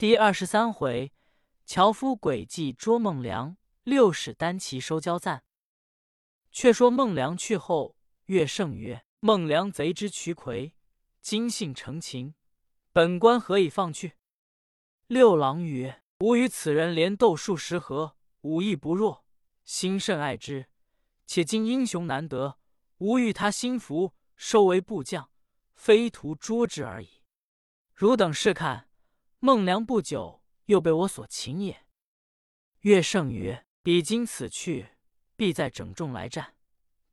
第二十三回，樵夫诡计捉孟良，六使单骑收交赞。却说孟良去后，乐胜曰：“孟良贼之渠魁，今幸成情，本官何以放去？”六郎曰：“吾与此人连斗数十合，武艺不弱，心甚爱之。且今英雄难得，吾欲他心服，收为部将，非图捉之而已。汝等试看。”孟良不久又被我所擒也。岳胜曰：“彼今此去，必再整众来战。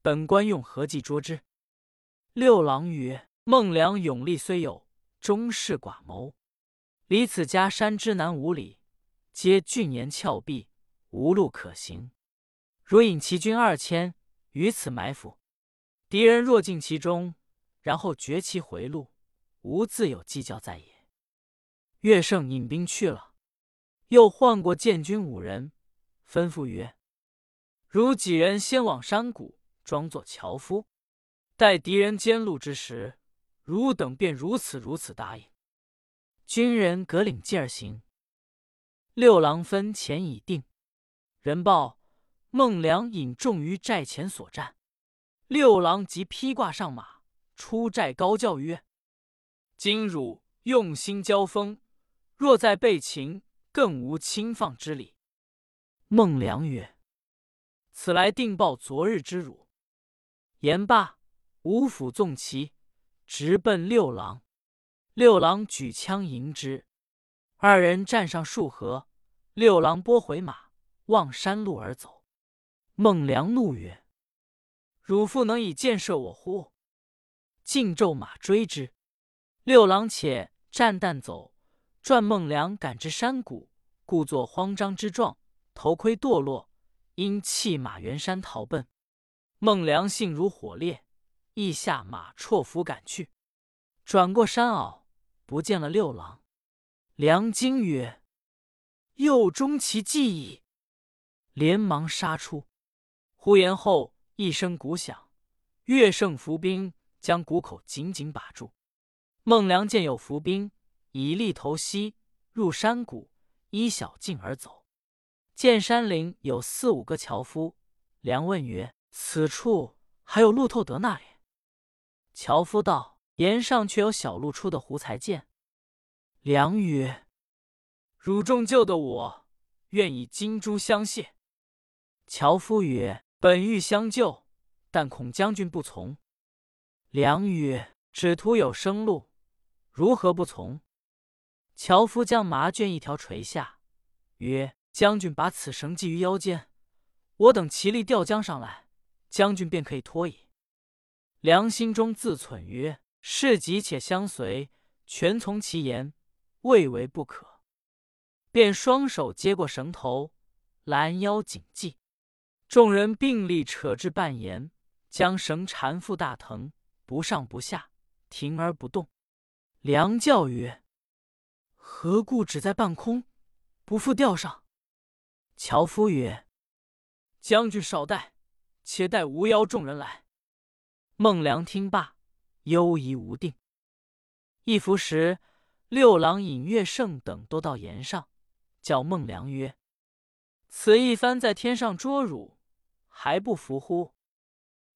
本官用何计捉之？”六郎曰：“孟良勇力虽有，终是寡谋。离此家山之南五里，皆峻岩峭壁，无路可行。如引其军二千于此埋伏，敌人若进其中，然后绝其回路，吾自有计较在也。”乐胜引兵去了，又唤过建军五人，吩咐曰：“如几人先往山谷，装作樵夫，待敌人兼路之时，汝等便如此如此答应。”军人各领计而行。六郎分前已定，人报孟良引众于寨前所战。六郎即披挂上马，出寨高叫曰：“今汝用心交锋！”若在被擒，更无轻放之理。孟良曰：“此来定报昨日之辱。”言罢，五府纵骑，直奔六郎。六郎举枪迎之，二人战上数合。六郎拨回马，望山路而走。孟良怒曰：“汝父能以箭射我乎？”竟骤马追之。六郎且战旦走。转孟良赶至山谷，故作慌张之状，头盔堕落，因弃马原山逃奔。孟良性如火烈，亦下马绰斧赶去。转过山坳，不见了六郎。梁惊曰：“又中其计矣！”连忙杀出。呼延后一声鼓响，岳胜伏兵将谷口紧紧把住。孟良见有伏兵。以力投西，入山谷，依小径而走。见山林有四五个樵夫，梁问曰：“此处还有路透得那里？”樵夫道：“岩上却有小路出的胡才见。”梁曰：“汝众救的我，愿以金珠相谢。”樵夫曰：“本欲相救，但恐将军不从。”梁曰：“只图有生路，如何不从？”樵夫将麻绢一条垂下，曰：“将军把此绳系于腰间，我等齐力吊将上来，将军便可以脱矣。”梁心中自忖曰：“事急且相随，全从其言，未为不可。”便双手接过绳头，拦腰紧系。众人并力扯至半沿，将绳缠缚大藤，不上不下，停而不动。梁叫曰：何故只在半空，不复吊上？樵夫曰：“将军少待，且待无邀众人来。”孟良听罢，忧疑无定。一伏时，六郎引乐胜等都到岩上，叫孟良曰：“此一番在天上捉汝，还不服乎？”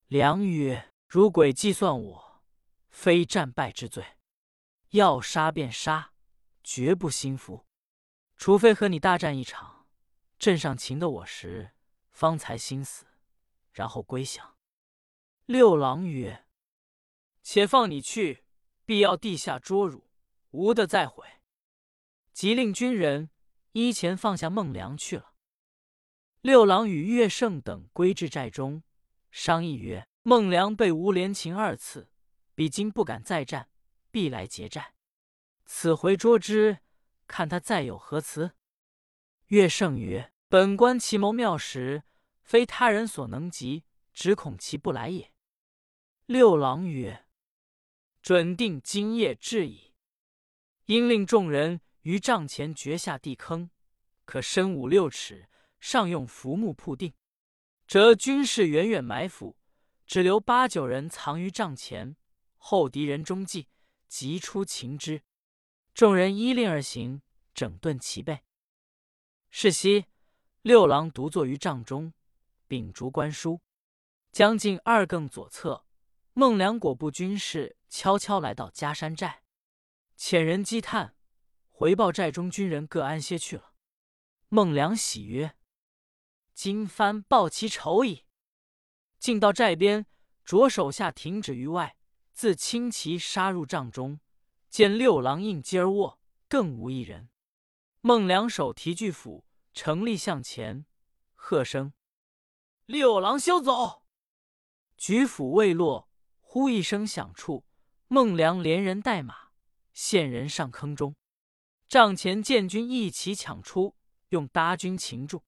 良曰：“如鬼计算我，非战败之罪，要杀便杀。”绝不心服，除非和你大战一场，镇上擒得我时，方才心死，然后归降。六郎曰：“且放你去，必要地下捉汝，无得再悔。”即令军人依前放下孟良去了。六郎与岳胜等归至寨中，商议曰：“孟良被吴连擒二次，彼今不敢再战，必来劫寨。”此回捉之，看他再有何辞。乐胜曰：“本官奇谋妙时，非他人所能及，只恐其不来也。”六郎曰：“准定今夜至矣。应令众人于帐前掘下地坑，可深五六尺，上用浮木铺定，则军士远远埋伏，只留八九人藏于帐前，后敌人中计，急出擒之。”众人依令而行，整顿齐备。是夕，六郎独坐于帐中，秉烛观书。将近二更左侧，孟良果部军士悄悄来到嘉山寨，遣人积探，回报寨中军人各安歇去了。孟良喜曰：“今番报其仇矣。”进到寨边，着手下停止于外，自轻骑杀入帐中，见六郎应机而卧，更无一人。孟良手提巨斧，成立向前，喝声：“六郎休走！”举斧未落，呼一声响处，孟良连人带马现人上坑中。帐前见军一齐抢出，用搭军擒住。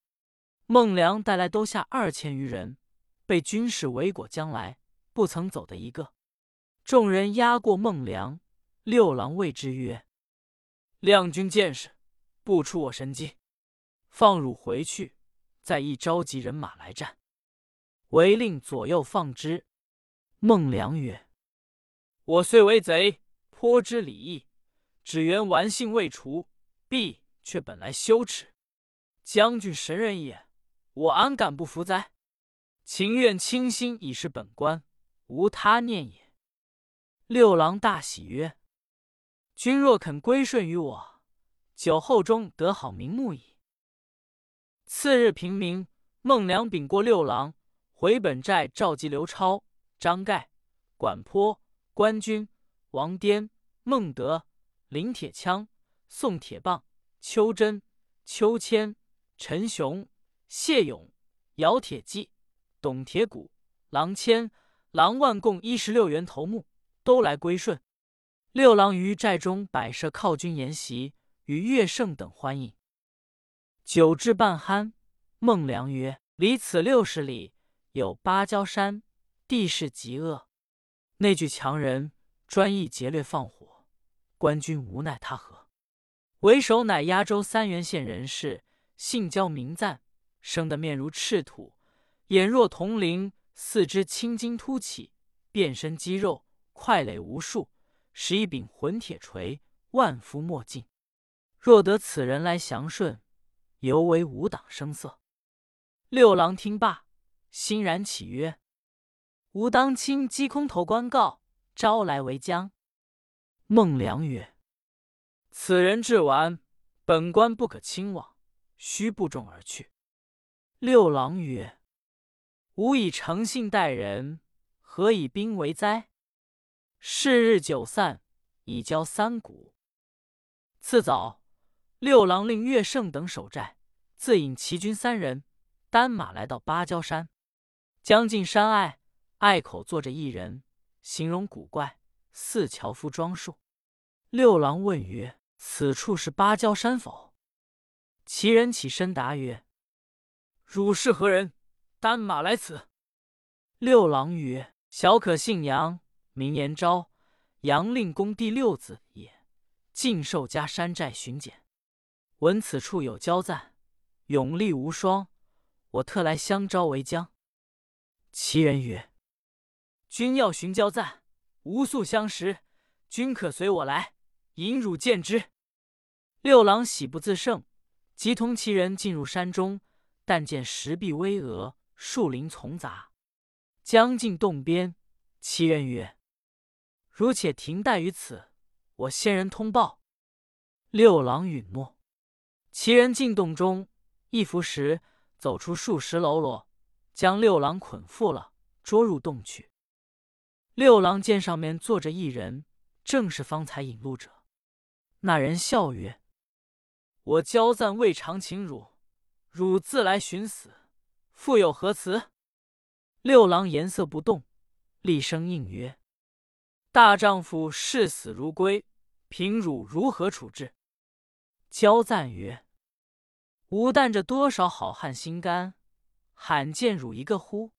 孟良带来都下二千余人，被军士围裹将来，不曾走的一个。众人压过孟良，六郎谓之曰：“亮军见识，不出我神机，放汝回去，再一召集人马来战。”唯令左右放之。孟良曰：“我虽为贼，颇知礼义，只缘顽性未除，必却本来羞耻。将军神人也，我安敢不服哉？情愿倾心以示本官，无他念也。”六郎大喜曰：“君若肯归顺于我，酒后中得好名目矣。”次日平明，孟良禀过六郎。回本寨召集刘超、张盖、管坡、关军、王颠、孟德、林铁枪、宋铁棒、邱真、邱谦、陈雄、谢勇、姚铁骑、董铁骨、郎谦、郎万，共一十六员头目，都来归顺。六郎于寨中摆设犒军筵席，与岳胜等欢饮。酒至半酣，孟良曰：“离此六十里。”有芭蕉山，地势极恶，那具强人专意劫掠放火，官军无奈他何？为首乃压州三原县人士，姓焦名赞，生得面如赤土，眼若铜铃，四肢青筋突起，遍身肌肉，块垒无数，使一柄混铁锤，万夫莫进。若得此人来降顺，犹为五党声色。六郎听罢。欣然起曰：“吾当亲击空头官告，招来为将。”孟良曰：“此人至完，本官不可轻往，须部众而去。”六郎曰：“吾以诚信待人，何以兵为哉？”是日酒散，已交三鼓。次早，六郎令岳胜等守寨，自引齐军三人，单马来到芭蕉山。将近山隘，隘口坐着一人，形容古怪，似樵夫装束。六郎问曰：“此处是芭蕉山否？”其人起身答曰：“汝是何人？单马来此？”六郎曰：“小可姓杨，名延昭，杨令公第六子也。晋寿家山寨巡检，闻此处有交赞，勇力无双，我特来相招为将。”其人曰：“君要寻交赞，无素相识，君可随我来，引汝见之。”六郎喜不自胜，即同其人进入山中，但见石壁巍峨，树林丛杂。将近洞边，其人曰：“如且停待于此，我先人通报。”六郎允诺。其人进洞中，一伏时，走出数十喽啰。将六郎捆缚了，捉入洞去。六郎见上面坐着一人，正是方才引路者。那人笑曰：“我交赞未尝请汝，汝自来寻死，复有何辞？”六郎颜色不动，厉声应曰：“大丈夫视死如归，凭汝如何处置？”焦赞曰：“吾担着多少好汉心肝。”罕见汝一个乎？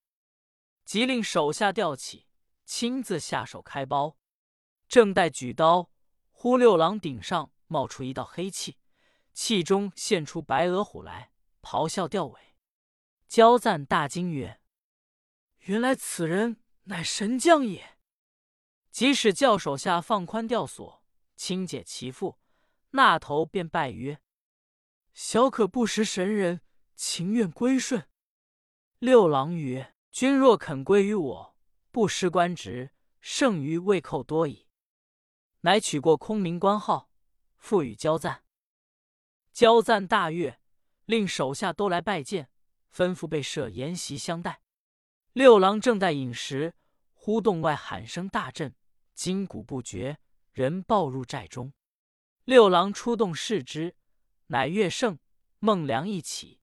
即令手下吊起，亲自下手开包。正待举刀，忽六郎顶上冒出一道黑气，气中现出白额虎来，咆哮吊尾。焦赞大惊曰：“原来此人乃神将也！”即使叫手下放宽吊索，轻解其缚。那头便拜曰：“小可不识神人，情愿归顺。”六郎曰：“君若肯归于我，不失官职，胜于未寇多矣。”乃取过空明官号，赋予交赞。交赞大悦，令手下都来拜见，吩咐被设筵席相待。六郎正在饮食，忽洞外喊声大震，筋骨不绝，人暴入寨中。六郎出洞视之，乃岳胜、孟良一起。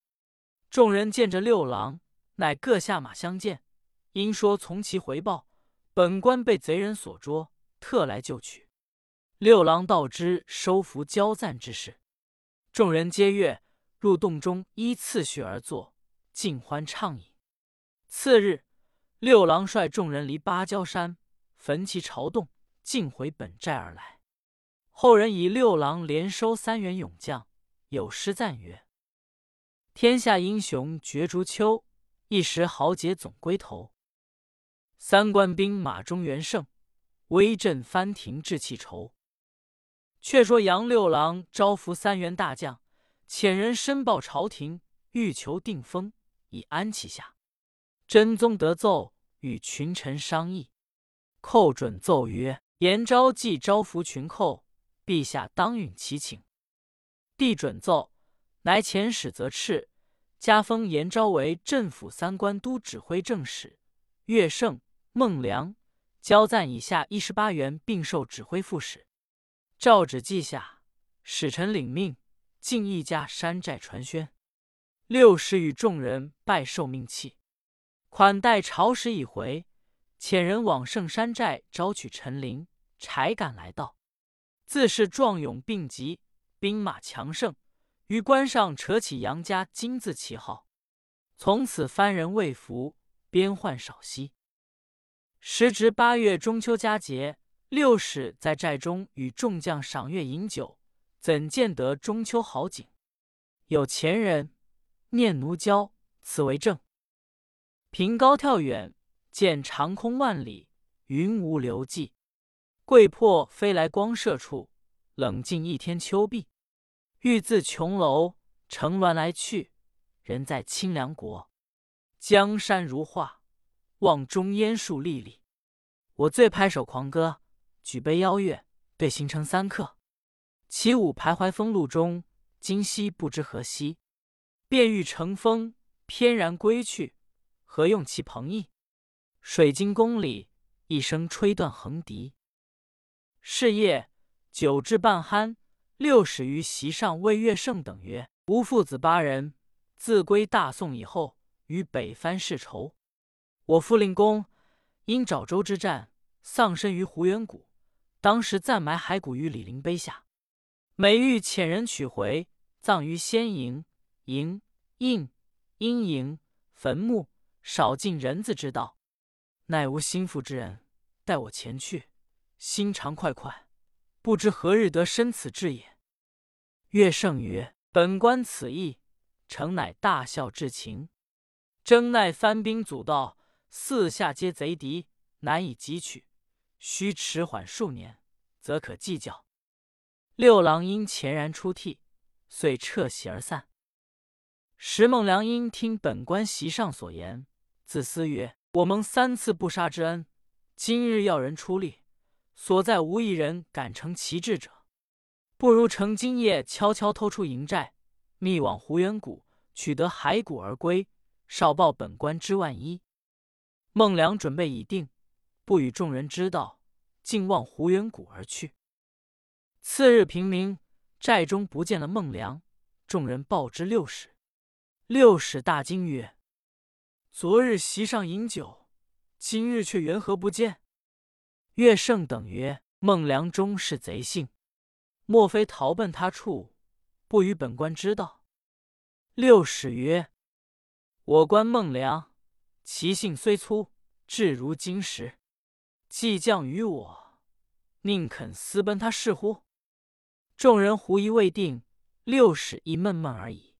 众人见着六郎。乃各下马相见，因说从其回报，本官被贼人所捉，特来救取。六郎道之收服交赞之事，众人皆悦，入洞中依次序而坐，尽欢畅饮。次日，六郎率众人离芭蕉山，焚其朝洞，尽回本寨而来。后人以六郎连收三员勇将，有诗赞曰：“天下英雄绝逐秋。”一时豪杰总归头，三关兵马中元胜，威震藩亭志气愁。却说杨六郎招服三员大将，遣人申报朝廷，欲求定封，以安其下。真宗得奏，与群臣商议，寇准奏曰：“延昭既招服群寇，陛下当允其请。”帝准奏，乃遣使责斥。加封延昭为镇抚三关都指挥正使，岳胜、孟良、交赞以下一十八员并授指挥副使。诏旨记下，使臣领命，进一家山寨传宣。六使与众人拜受命器，款待朝使已回，遣人往圣山寨招取陈琳、柴敢来到，自是壮勇并集，兵马强盛。于关上扯起杨家金字旗号，从此番人未服，边患少息。时值八月中秋佳节，六使在寨中与众将赏月饮酒，怎见得中秋好景？有前人念奴娇，此为证。凭高跳远，见长空万里，云无留迹。桂魄飞来光射处，冷静一天秋碧。欲自琼楼乘鸾来去，人在清凉国。江山如画，望中烟树历历。我醉拍手狂歌，举杯邀月，对行成三客。起舞徘徊风露中，今夕不知何夕。便欲乘风翩然归去，何用其朋役？水晶宫里一声吹断横笛。是夜酒至半酣。六使于席上谓乐胜等曰：“吾父子八人，自归大宋以后，与北藩世仇。我父令公因沼州之战丧身于胡元谷，当时暂埋骸骨于李陵碑下，每欲遣人取回，葬于仙营、营、应、阴营、坟墓，少尽人字之道。乃无心腹之人，待我前去，心肠快快，不知何日得生此志也。”岳胜曰：“本官此意，诚乃大孝至情。征奈藩兵阻道，四下皆贼敌，难以击取。须迟缓数年，则可计较。”六郎因前然出涕，遂撤席而散。石孟良因听本官席上所言，自思曰：“我蒙三次不杀之恩，今日要人出力，所在无一人敢成其志者。”不如乘今夜悄悄偷出营寨，密往胡元谷，取得骸骨而归，少报本官之万一。孟良准备已定，不与众人知道，竟望胡元谷而去。次日平明，寨中不见了孟良，众人报之六使。六使大惊曰：“昨日席上饮酒，今日却缘何不见？”岳胜等曰：“孟良终是贼性。”莫非逃奔他处，不与本官知道？六使曰：“我观孟良，其性虽粗，志如金石。既降于我，宁肯私奔他是乎？”众人狐疑未定，六使亦闷闷而已。